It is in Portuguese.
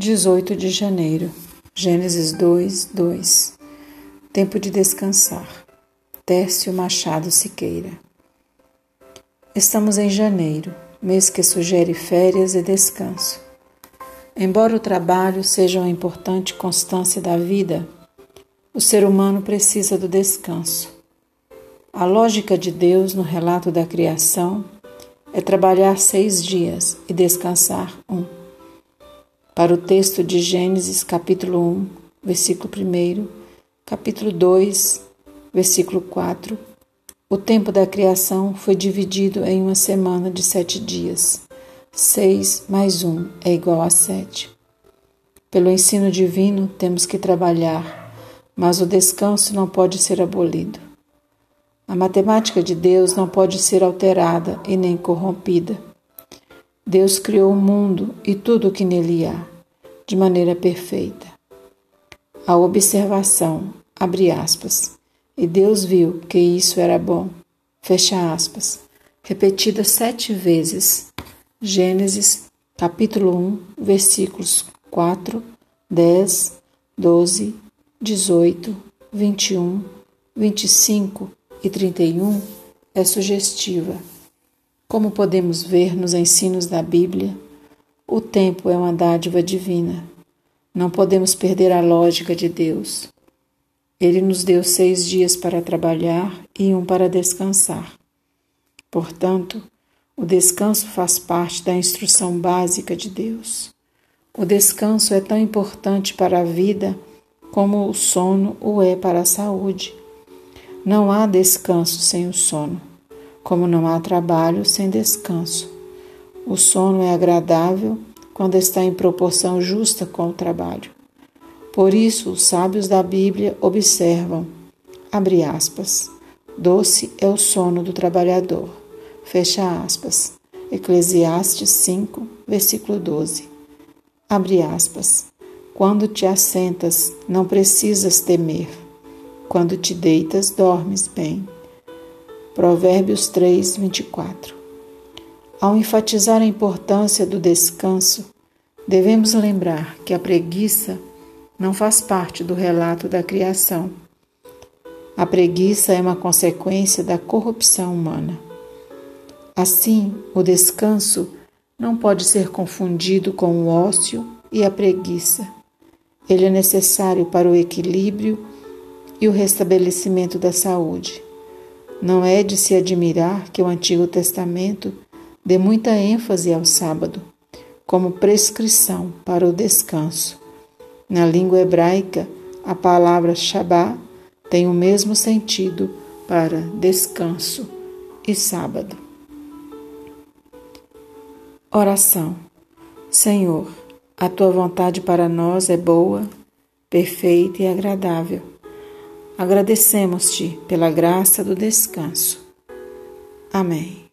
18 de janeiro, Gênesis 2, 2. Tempo de descansar. Tércio Machado Siqueira. Estamos em janeiro, mês que sugere férias e descanso. Embora o trabalho seja uma importante constância da vida, o ser humano precisa do descanso. A lógica de Deus no relato da criação é trabalhar seis dias e descansar um para o texto de Gênesis, capítulo 1, versículo 1, capítulo 2, versículo 4, o tempo da criação foi dividido em uma semana de sete dias. Seis mais um é igual a sete. Pelo ensino divino, temos que trabalhar, mas o descanso não pode ser abolido. A matemática de Deus não pode ser alterada e nem corrompida. Deus criou o mundo e tudo o que nele há de maneira perfeita. A observação, abre aspas, e Deus viu que isso era bom, fecha aspas, repetida sete vezes. Gênesis, capítulo 1, versículos 4, 10, 12, 18, 21, 25 e 31 é sugestiva. Como podemos ver nos ensinos da Bíblia, o tempo é uma dádiva divina. Não podemos perder a lógica de Deus. Ele nos deu seis dias para trabalhar e um para descansar. Portanto, o descanso faz parte da instrução básica de Deus. O descanso é tão importante para a vida como o sono o é para a saúde. Não há descanso sem o sono, como não há trabalho sem descanso. O sono é agradável quando está em proporção justa com o trabalho. Por isso, os sábios da Bíblia observam, abre aspas, doce é o sono do trabalhador, fecha aspas, Eclesiastes 5, versículo 12. Abre aspas, quando te assentas, não precisas temer, quando te deitas, dormes bem. Provérbios 3, 24. Ao enfatizar a importância do descanso, devemos lembrar que a preguiça não faz parte do relato da criação. A preguiça é uma consequência da corrupção humana. Assim, o descanso não pode ser confundido com o ócio e a preguiça. Ele é necessário para o equilíbrio e o restabelecimento da saúde. Não é de se admirar que o Antigo Testamento Dê muita ênfase ao sábado como prescrição para o descanso. Na língua hebraica, a palavra Shabá tem o mesmo sentido para descanso e sábado. Oração. Senhor, a tua vontade para nós é boa, perfeita e agradável. Agradecemos-te pela graça do descanso. Amém.